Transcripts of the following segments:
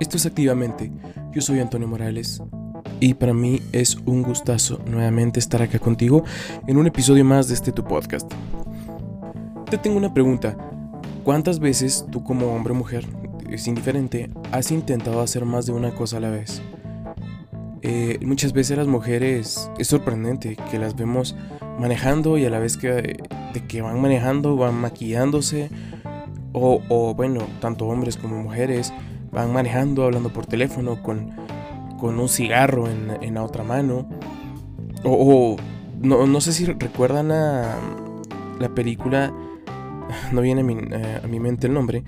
Esto es Activamente. Yo soy Antonio Morales y para mí es un gustazo nuevamente estar acá contigo en un episodio más de este tu podcast. Te tengo una pregunta. ¿Cuántas veces tú como hombre o mujer, es indiferente, has intentado hacer más de una cosa a la vez? Eh, muchas veces las mujeres es sorprendente que las vemos manejando y a la vez que, que van manejando van maquillándose o, o bueno, tanto hombres como mujeres van manejando, hablando por teléfono con, con un cigarro en, la otra mano. O, no, sé si recuerdan a la película, no viene a mi, eh, a mi, mente el nombre,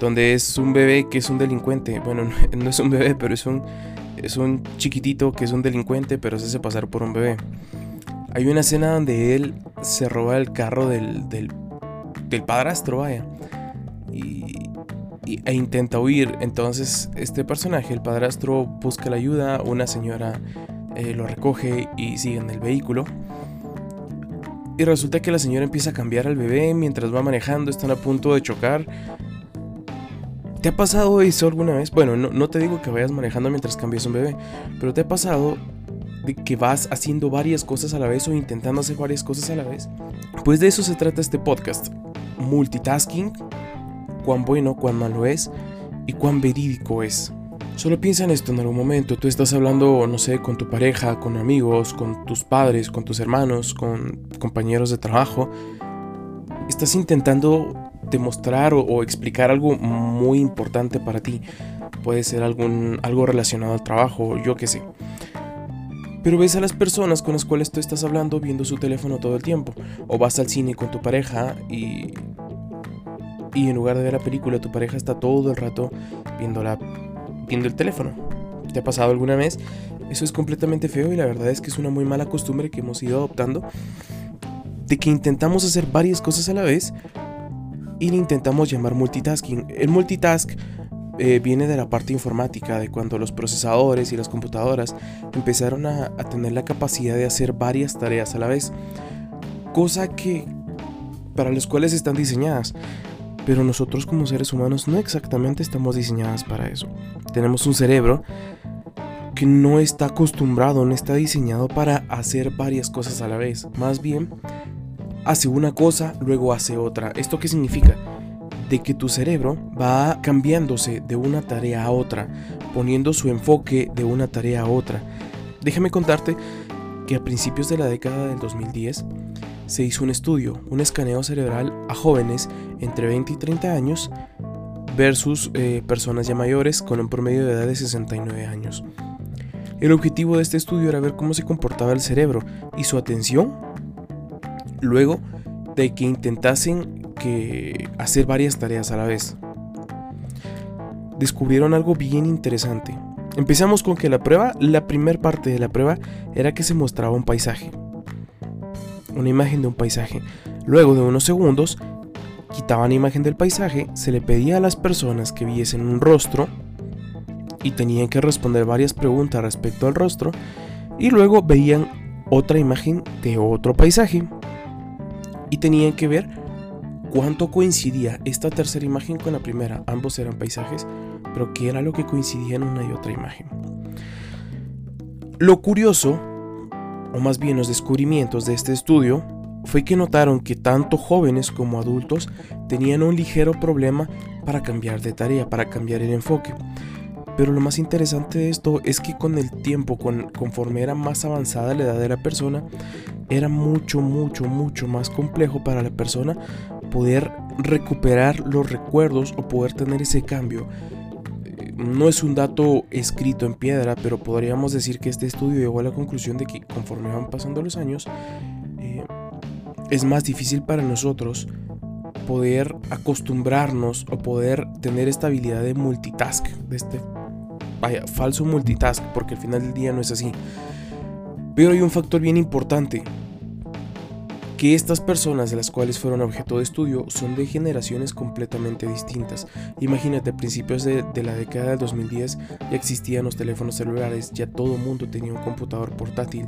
donde es un bebé que es un delincuente. Bueno, no, es un bebé, pero es un, es un chiquitito que es un delincuente, pero se hace pasar por un bebé. Hay una escena donde él se roba el carro del, del, del padrastro, vaya. Y, e intenta huir. Entonces este personaje, el padrastro, busca la ayuda, una señora eh, lo recoge y sigue en el vehículo. Y resulta que la señora empieza a cambiar al bebé mientras va manejando, están a punto de chocar. ¿Te ha pasado eso alguna vez? Bueno, no, te digo que vayas manejando mientras cambias un bebé, pero ¿te ha pasado que vas haciendo varias cosas a la vez o intentando hacer varias cosas a la vez? Pues de eso se trata este podcast. Multitasking cuán bueno, cuán malo es y cuán verídico es. Solo piensa en esto en algún momento. Tú estás hablando, no sé, con tu pareja, con amigos, con tus padres, con tus hermanos, con compañeros de trabajo. Estás intentando demostrar o, explicar algo muy importante para ti. Puede ser algún, algo relacionado al trabajo, yo qué sé. Pero ves a las personas con las cuales tú estás hablando viendo su teléfono todo el tiempo. O vas al cine con tu pareja y y en lugar de ver la película tu pareja está todo el rato viendo, la, viendo el teléfono. ¿Te ha pasado alguna vez? Eso es completamente feo y la verdad es que es una muy mala costumbre que hemos ido adoptando de que intentamos hacer varias cosas a la vez y le intentamos llamar multitasking. El multitask eh, viene de la parte informática, de cuando los procesadores y las computadoras empezaron a, a tener la capacidad de hacer varias tareas a la vez, cosa que para las cuales están diseñadas. Pero nosotros como seres humanos no exactamente estamos diseñadas para eso. Tenemos un cerebro que no está acostumbrado, no está diseñado para hacer varias cosas a la vez. Más bien, hace una cosa, luego hace otra. ¿Esto qué significa? De que tu cerebro va cambiándose de una tarea a otra, poniendo su enfoque de una tarea a otra. Déjame contarte que a principios de la década del 2010 se hizo un estudio, un escaneo cerebral a jóvenes entre 20 y 30 años versus eh, personas ya mayores con un promedio de edad de 69 años. El objetivo de este estudio era ver cómo se comportaba el cerebro y su atención luego de que intentasen hacer varias tareas a la vez. Descubrieron algo bien interesante. Empezamos con que la prueba, la primera parte de la prueba era que se mostraba un paisaje una imagen de un paisaje. Luego de unos segundos, quitaban la imagen del paisaje, se le pedía a las personas que viesen un rostro y tenían que responder varias preguntas respecto al rostro y luego veían otra imagen de otro paisaje y tenían que ver cuánto coincidía esta tercera imagen con la primera. Ambos eran paisajes, pero qué era lo que coincidía en una y otra imagen. Lo curioso o más bien los descubrimientos de este estudio, fue que notaron que tanto jóvenes como adultos tenían un ligero problema para cambiar de tarea, para cambiar el enfoque. Pero lo más interesante de esto es que con el tiempo, con, conforme era más avanzada la edad de la persona, era mucho, mucho, mucho más complejo para la persona poder recuperar los recuerdos o poder tener ese cambio no es un dato escrito en piedra, pero podríamos decir que este estudio llegó a la conclusión de que conforme van pasando los años, eh, es más difícil para nosotros poder acostumbrarnos o poder tener esta habilidad de multitask, de este vaya, falso multitask, porque al final del día no es así. Pero hay un factor bien importante que estas personas de las cuales fueron objeto de estudio son de generaciones completamente distintas. Imagínate, a principios de, la década del 2010 ya existían los teléfonos celulares, ya todo el mundo tenía un computador portátil,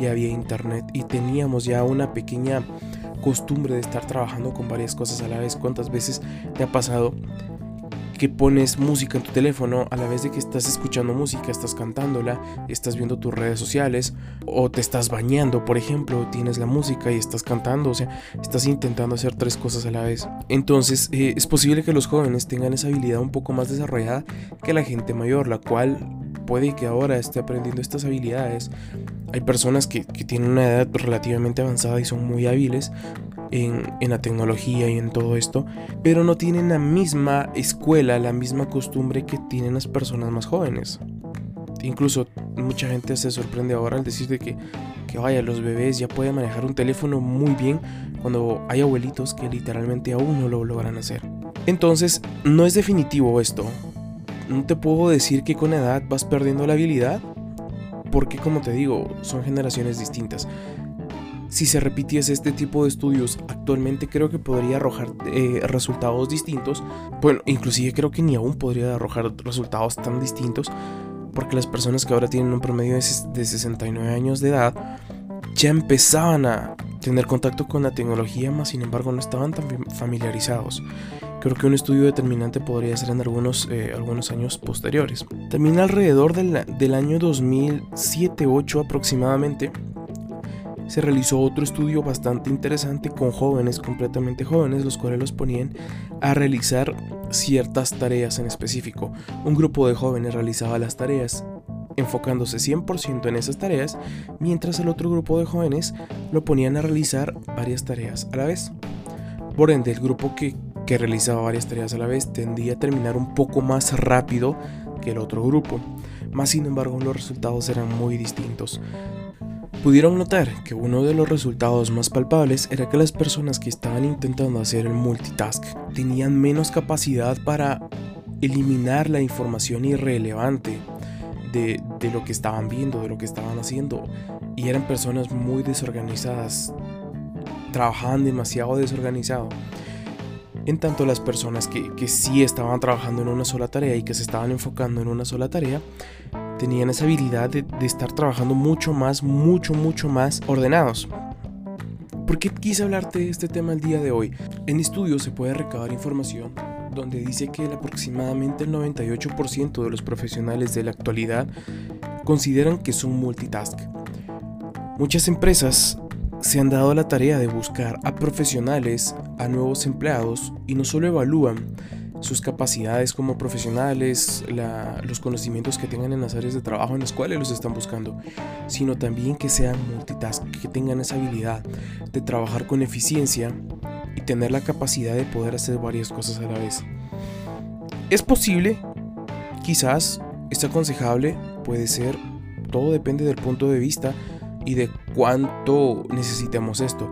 ya había internet y teníamos ya una pequeña costumbre de estar trabajando con varias cosas a la vez. ¿Cuántas veces te ha pasado que pones música en tu teléfono a la vez de que estás escuchando música, estás cantándola, estás viendo tus redes sociales o te estás bañando, por ejemplo, tienes la música y estás cantando, o sea, estás intentando hacer tres cosas a la vez. Entonces, eh, es posible que los jóvenes tengan esa habilidad un poco más desarrollada que la gente mayor, la cual puede que ahora esté aprendiendo estas habilidades. Hay personas que, que tienen una edad relativamente avanzada y son muy hábiles, en, la tecnología y en todo esto, pero no tienen la misma escuela, la misma costumbre que tienen las personas más jóvenes. Incluso mucha gente se sorprende ahora al decir de que, que vaya, los bebés ya pueden manejar un teléfono muy bien cuando hay abuelitos que literalmente aún no lo logran hacer. Entonces, no es definitivo esto. No te puedo decir que con edad vas perdiendo la habilidad, porque como te digo, son generaciones distintas si se repitiese este tipo de estudios actualmente creo que podría arrojar eh, resultados distintos. Bueno, inclusive creo que ni aún podría arrojar resultados tan distintos porque las personas que ahora tienen un promedio de 69 años de edad ya empezaban a tener contacto con la tecnología, más sin embargo no estaban tan familiarizados. Creo que un estudio determinante podría ser en algunos, eh, algunos años posteriores. También alrededor del, del año 2007-8 aproximadamente, se realizó otro estudio bastante interesante con jóvenes, completamente jóvenes, los cuales los ponían a realizar ciertas tareas en específico. Un grupo de jóvenes realizaba las tareas enfocándose 100% en esas tareas, mientras el otro grupo de jóvenes lo ponían a realizar varias tareas a la vez. Por ende, el grupo que, que realizaba varias tareas a la vez tendía a terminar un poco más rápido que el otro grupo. Más sin embargo, los resultados eran muy distintos. Pudieron notar que uno de los resultados más palpables era que las personas que estaban intentando hacer el multitask tenían menos capacidad para eliminar la información irrelevante de, lo que estaban viendo, de lo que estaban haciendo. Y eran personas muy desorganizadas, trabajaban demasiado desorganizado. En tanto las personas que, que sí estaban trabajando en una sola tarea y que se estaban enfocando en una sola tarea, tenían esa habilidad de, estar trabajando mucho más, mucho, mucho más ordenados. ¿Por qué quise hablarte de este tema el día de hoy? En estudios se puede recabar información donde dice que aproximadamente el 98% de los profesionales de la actualidad consideran que son multitask. Muchas empresas se han dado la tarea de buscar a profesionales, a nuevos empleados y no solo evalúan, sus capacidades como profesionales, los conocimientos que tengan en las áreas de trabajo en las cuales los están buscando, sino también que sean multitask, que tengan esa habilidad de trabajar con eficiencia y tener la capacidad de poder hacer varias cosas a la vez. Es posible, quizás, es aconsejable, puede ser, todo depende del punto de vista y de cuánto necesitemos esto.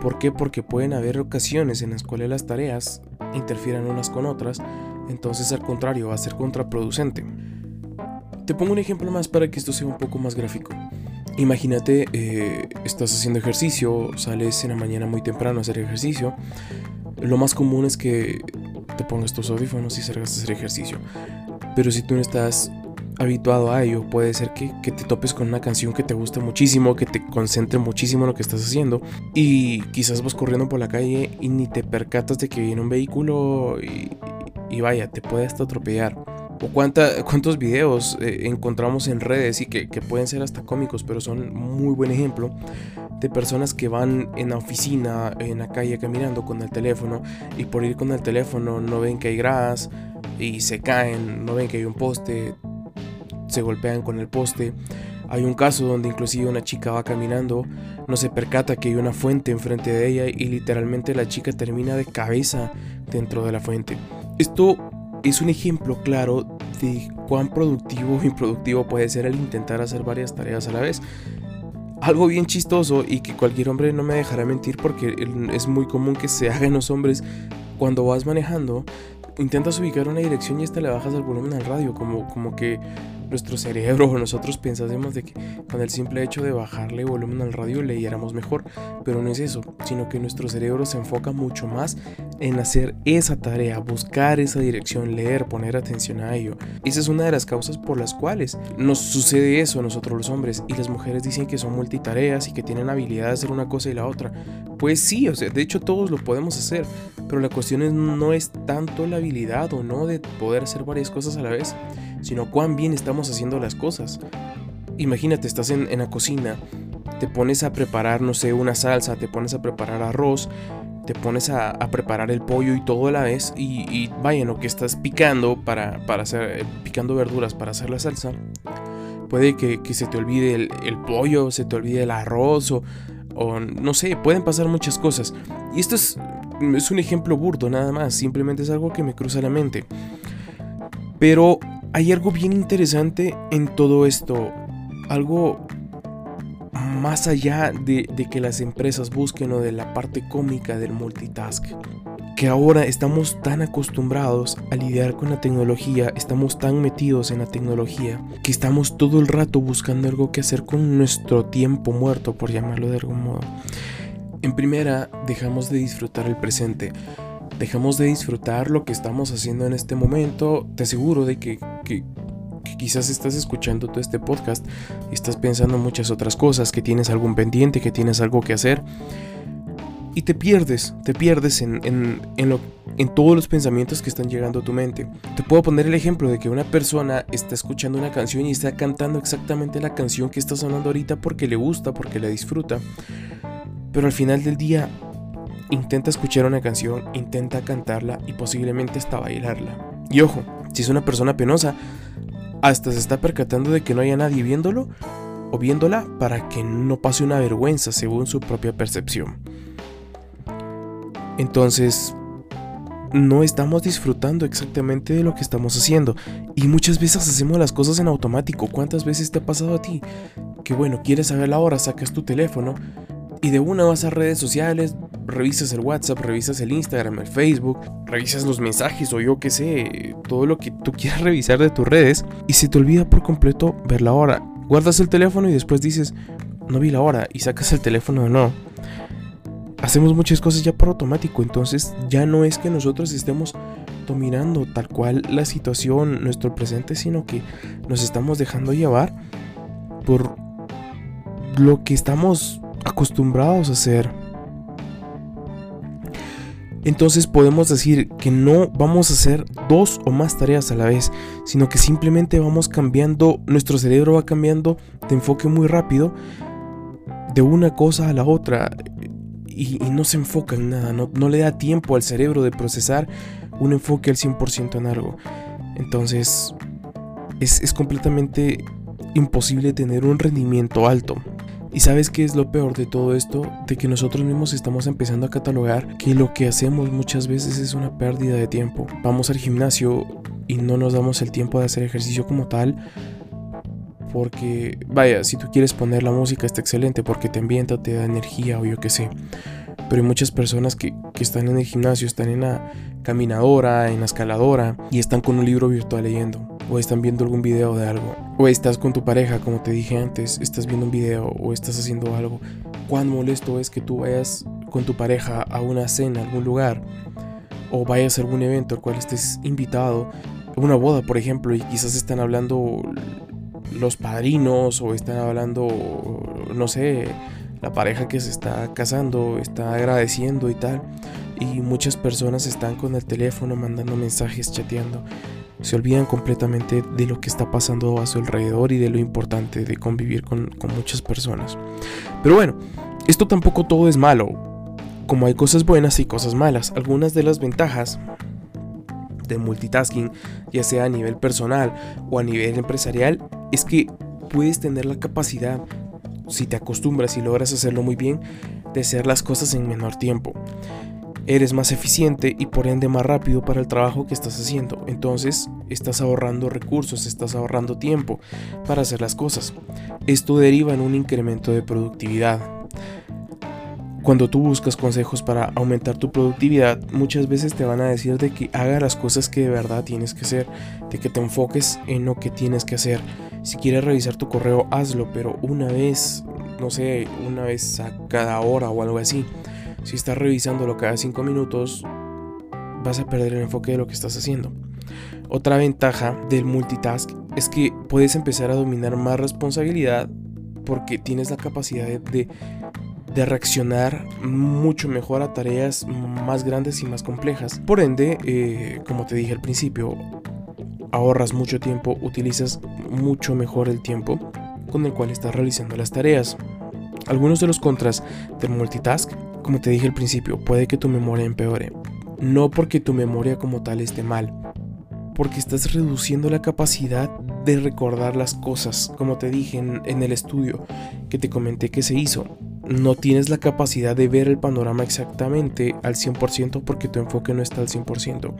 ¿Por qué? Porque pueden haber ocasiones en las cuales las tareas interfieran unas con otras, entonces al contrario va a ser contraproducente. Te pongo un ejemplo más para que esto sea un poco más gráfico. Imagínate, eh, estás haciendo ejercicio, sales en la mañana muy temprano a hacer ejercicio. Lo más común es que te pongas tus audífonos y salgas a hacer ejercicio. Pero si tú no estás habituado a ello, puede ser que, te topes con una canción que te guste muchísimo, que te concentre muchísimo en lo que estás haciendo y quizás vas corriendo por la calle y ni te percatas de que viene un vehículo y, vaya, te puede hasta atropellar. O cuánta, cuántos videos eh, encontramos en redes y que, que pueden ser hasta cómicos, pero son muy buen ejemplo de personas que van en la oficina, en la calle caminando con el teléfono y por ir con el teléfono no ven que hay gras y se caen, no ven que hay un poste, se golpean con el poste. Hay un caso donde inclusive una chica va caminando, no se percata que hay una fuente enfrente de ella y literalmente la chica termina de cabeza dentro de la fuente. Esto es un ejemplo claro de cuán productivo o improductivo puede ser el intentar hacer varias tareas a la vez. Algo bien chistoso y que cualquier hombre no me dejará mentir porque es muy común que se hagan los hombres cuando vas manejando intentas ubicar una dirección y esta le bajas el volumen al radio, como, como que nuestro cerebro o nosotros pensásemos de que con el simple hecho de bajarle volumen al radio leyéramos mejor, pero no es eso, sino que nuestro cerebro se enfoca mucho más en hacer esa tarea, buscar esa dirección, leer, poner atención a ello. Esa es una de las causas por las cuales nos sucede eso a nosotros los hombres y las mujeres dicen que son multitareas y que tienen habilidad de hacer una cosa y la otra. Pues sí, o sea, de hecho todos lo podemos hacer, pero la cuestión es, no es tanto la habilidad o no de poder hacer varias cosas a la vez, sino cuán bien estamos haciendo las cosas. Imagínate, estás en, la cocina, te pones a preparar, no sé, una salsa, te pones a preparar arroz, te pones a, preparar el pollo y todo a la vez y, vaya, lo que estás picando para, hacer, eh, picando verduras para hacer la salsa, puede que, se te olvide el, el, pollo, se te olvide el arroz o, o no sé, pueden pasar muchas cosas. Y esto es, es un ejemplo burdo nada más, simplemente es algo que me cruza la mente. Pero hay algo bien interesante en todo esto, algo más allá de, de, que las empresas busquen o de la parte cómica del multitask. Que ahora estamos tan acostumbrados a lidiar con la tecnología, estamos tan metidos en la tecnología, que estamos todo el rato buscando algo que hacer con nuestro tiempo muerto, por llamarlo de algún modo. En primera, dejamos de disfrutar el presente dejamos de disfrutar lo que estamos haciendo en este momento. Te aseguro de que, quizás estás escuchando todo este podcast y estás pensando en muchas otras cosas, que tienes algún pendiente, que tienes algo que hacer. Y te pierdes, te pierdes en, en, en todos los pensamientos que están llegando a tu mente. Te puedo poner el ejemplo de que una persona está escuchando una canción y está cantando exactamente la canción que está sonando ahorita porque le gusta, porque la disfruta. Pero al final del día intenta escuchar una canción, intenta cantarla y posiblemente hasta bailarla. Y ojo, si es una persona penosa, hasta se está percatando de que no haya nadie viéndolo o viéndola para que no pase una vergüenza según su propia percepción. Entonces, no estamos disfrutando exactamente de lo que estamos haciendo. Y muchas veces hacemos las cosas en automático. ¿Cuántas veces te ha pasado a ti? Que bueno, quieres saber la hora, sacas tu teléfono y de una vas a redes sociales, revisas el WhatsApp, revisas el Instagram, el Facebook, revisas los mensajes o yo qué sé, todo lo que tú quieras revisar de tus redes y se te olvida por completo ver la hora. Guardas el teléfono y después dices, no vi la hora y sacas el teléfono de no. Hacemos muchas cosas ya por automático, entonces ya no es que nosotros estemos dominando tal cual la situación, nuestro presente, sino que nos estamos dejando llevar por lo que estamos acostumbrados a hacer. Entonces podemos decir que no vamos a hacer dos o más tareas a la vez, sino que simplemente vamos cambiando, nuestro cerebro va cambiando de enfoque muy rápido de una cosa a la otra y, no se enfoca en nada, no, no, le da tiempo al cerebro de procesar un enfoque al 100% en algo. Entonces es, es completamente imposible tener un rendimiento alto. ¿Y sabes qué es lo peor de todo esto? De que nosotros mismos estamos empezando a catalogar que lo que hacemos muchas veces es una pérdida de tiempo. Vamos al gimnasio y no nos damos el tiempo de hacer ejercicio como tal. Porque, vaya, si tú quieres poner la música está excelente porque te ambienta, te da energía o yo qué sé. Pero hay muchas personas que, que están en el gimnasio, están en la caminadora, en la escaladora y están con un libro virtual leyendo o están viendo algún video de algo, o estás con tu pareja, como te dije antes, estás viendo un video o estás haciendo algo. Cuán molesto es que tú vayas con tu pareja a una cena, a algún lugar, o vayas a algún evento al cual estés invitado, una boda, por ejemplo, y quizás están hablando los padrinos o están hablando, no sé, la pareja que se está casando, está agradeciendo y tal. Y muchas personas están con el teléfono mandando mensajes, chateando se olvidan completamente de lo que está pasando a su alrededor y de lo importante de convivir con, muchas personas. Pero bueno, esto tampoco todo es malo. Como hay cosas buenas y cosas malas, algunas de las ventajas de multitasking, ya sea a nivel personal o a nivel empresarial, es que puedes tener la capacidad, si te acostumbras y logras hacerlo muy bien, de hacer las cosas en menor tiempo eres más eficiente y por ende más rápido para el trabajo que estás haciendo. Entonces estás ahorrando recursos, estás ahorrando tiempo para hacer las cosas. Esto deriva en un incremento de productividad. cuando tú buscas consejos para aumentar tu productividad, muchas veces te van a decir de que haga las cosas que de verdad tienes que hacer, de que te enfoques en lo que tienes que hacer. Si quieres revisar tu correo, hazlo, pero una vez, no sé, una vez a cada hora o algo así. Si estás revisándolo cada cinco minutos, vas a perder el enfoque de lo que estás haciendo. Otra ventaja del multitask es que puedes empezar a dominar más responsabilidad porque tienes la capacidad de, de reaccionar mucho mejor a tareas más grandes y más complejas. Por ende, eh, como te dije al principio, ahorras mucho tiempo, utilizas mucho mejor el tiempo con el cual estás realizando las tareas. Algunos de los contras del multitask, como te dije al principio, puede que tu memoria empeore. No porque tu memoria como tal esté mal, porque estás reduciendo la capacidad de recordar las cosas, como te dije en, en, el estudio que te comenté que se hizo no tienes la capacidad de ver el panorama exactamente al 100% porque tu enfoque no está al 100%.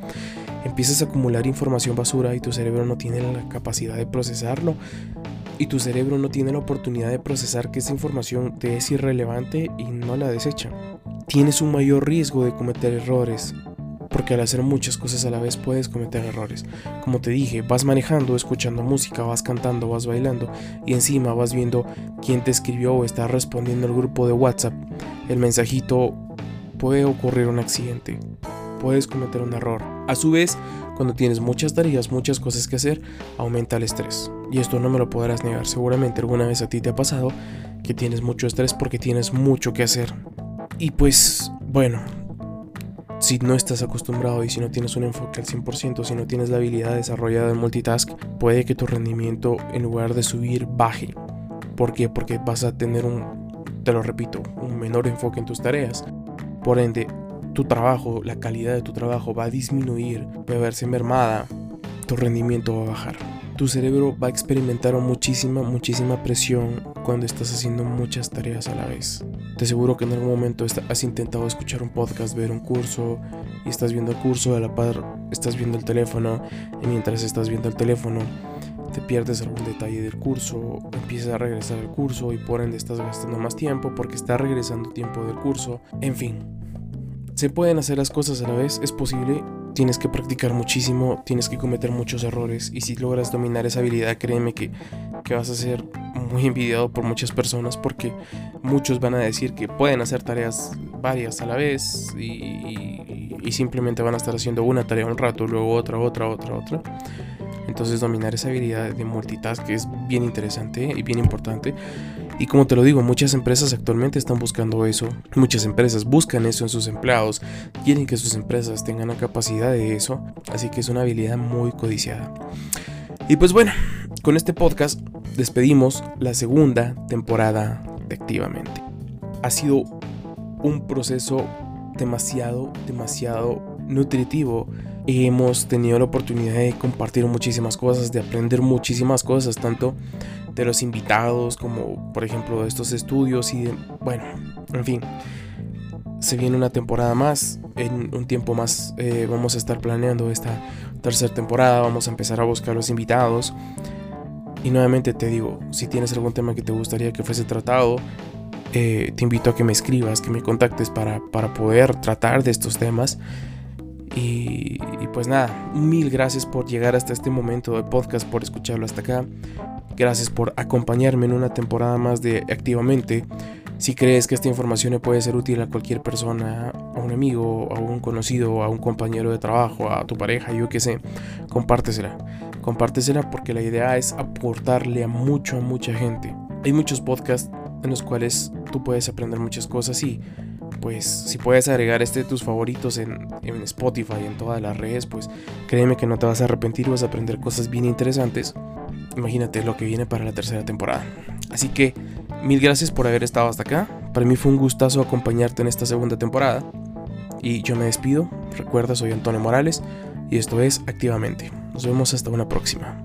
Empiezas a acumular información basura y tu cerebro no tiene la capacidad de procesarlo. Y tu cerebro no tiene la oportunidad de procesar que esa información te es irrelevante y no la desecha. Tienes un mayor riesgo de cometer errores porque al hacer muchas cosas a la vez puedes cometer errores. Como te dije, vas manejando, escuchando música, vas cantando, vas bailando y encima vas viendo quién te escribió o está respondiendo al grupo de WhatsApp. El mensajito puede ocurrir un accidente, puedes cometer un error. A su vez, cuando tienes muchas tareas, muchas cosas que hacer, aumenta el estrés. Y esto no me lo podrás negar, seguramente alguna vez a ti te ha pasado que tienes mucho estrés porque tienes mucho que hacer. Y pues, bueno, si no estás acostumbrado y si no tienes un enfoque al 100%, si no tienes la habilidad desarrollada en multitask, puede que tu rendimiento en lugar de subir baje. ¿Por qué? Porque vas a tener un, te lo repito, un menor enfoque en tus tareas. Por ende, tu trabajo, la calidad de tu trabajo va a disminuir, va a verse mermada, tu rendimiento va a bajar tu cerebro va a experimentar muchísima, muchísima presión cuando estás haciendo muchas tareas a la vez. Te aseguro que en algún momento has intentado escuchar un podcast, ver un curso y estás viendo el curso, a la par estás viendo el teléfono y mientras estás viendo el teléfono te pierdes algún detalle del curso, empiezas a regresar al curso y por ende estás gastando más tiempo porque está regresando tiempo del curso. En fin, se pueden hacer las cosas a la vez, es posible, tienes que practicar muchísimo, tienes que cometer muchos errores y si logras dominar esa habilidad, créeme que, vas a ser muy envidiado por muchas personas porque muchos van a decir que pueden hacer tareas varias a la vez y, y simplemente van a estar haciendo una tarea un rato, luego otra, otra, otra, otra. Entonces dominar esa habilidad de multitask es bien interesante y bien importante. Y como te lo digo, muchas empresas actualmente están buscando eso. Muchas empresas buscan eso en sus empleados. Quieren que sus empresas tengan la capacidad de eso. Así que es una habilidad muy codiciada. Y pues bueno, con este podcast despedimos la segunda temporada de Activamente. Ha sido un proceso demasiado, demasiado nutritivo. Hemos tenido la oportunidad de compartir muchísimas cosas, de aprender muchísimas cosas, tanto de los invitados, como por ejemplo de estos estudios y de, bueno, en fin, se viene una temporada más, en un tiempo más eh, vamos a estar planeando esta tercera temporada, vamos a empezar a buscar los invitados. Y nuevamente te digo, si tienes algún tema que te gustaría que fuese tratado, eh, te invito a que me escribas, que me contactes para, para poder tratar de estos temas. Y, y, pues nada, mil gracias por llegar hasta este momento del podcast, por escucharlo hasta acá. Gracias por acompañarme en una temporada más de Activamente. Si crees que esta información le puede ser útil a cualquier persona, a un amigo, a un conocido, a un compañero de trabajo, a tu pareja, yo qué sé, compártesela. Compártesela porque la idea es aportarle a mucho, a mucha gente. Hay muchos podcasts en los cuales tú puedes aprender muchas cosas y pues si puedes agregar este de tus favoritos en, en Spotify, en todas las redes, pues créeme que no te vas a arrepentir, vas a aprender cosas bien interesantes imagínate lo que viene para la tercera temporada. Así que mil gracias por haber estado hasta acá. Para mí fue un gustazo acompañarte en esta segunda temporada. Y yo me despido. Recuerda, soy Antonio Morales y esto es Activamente. Nos vemos hasta una próxima.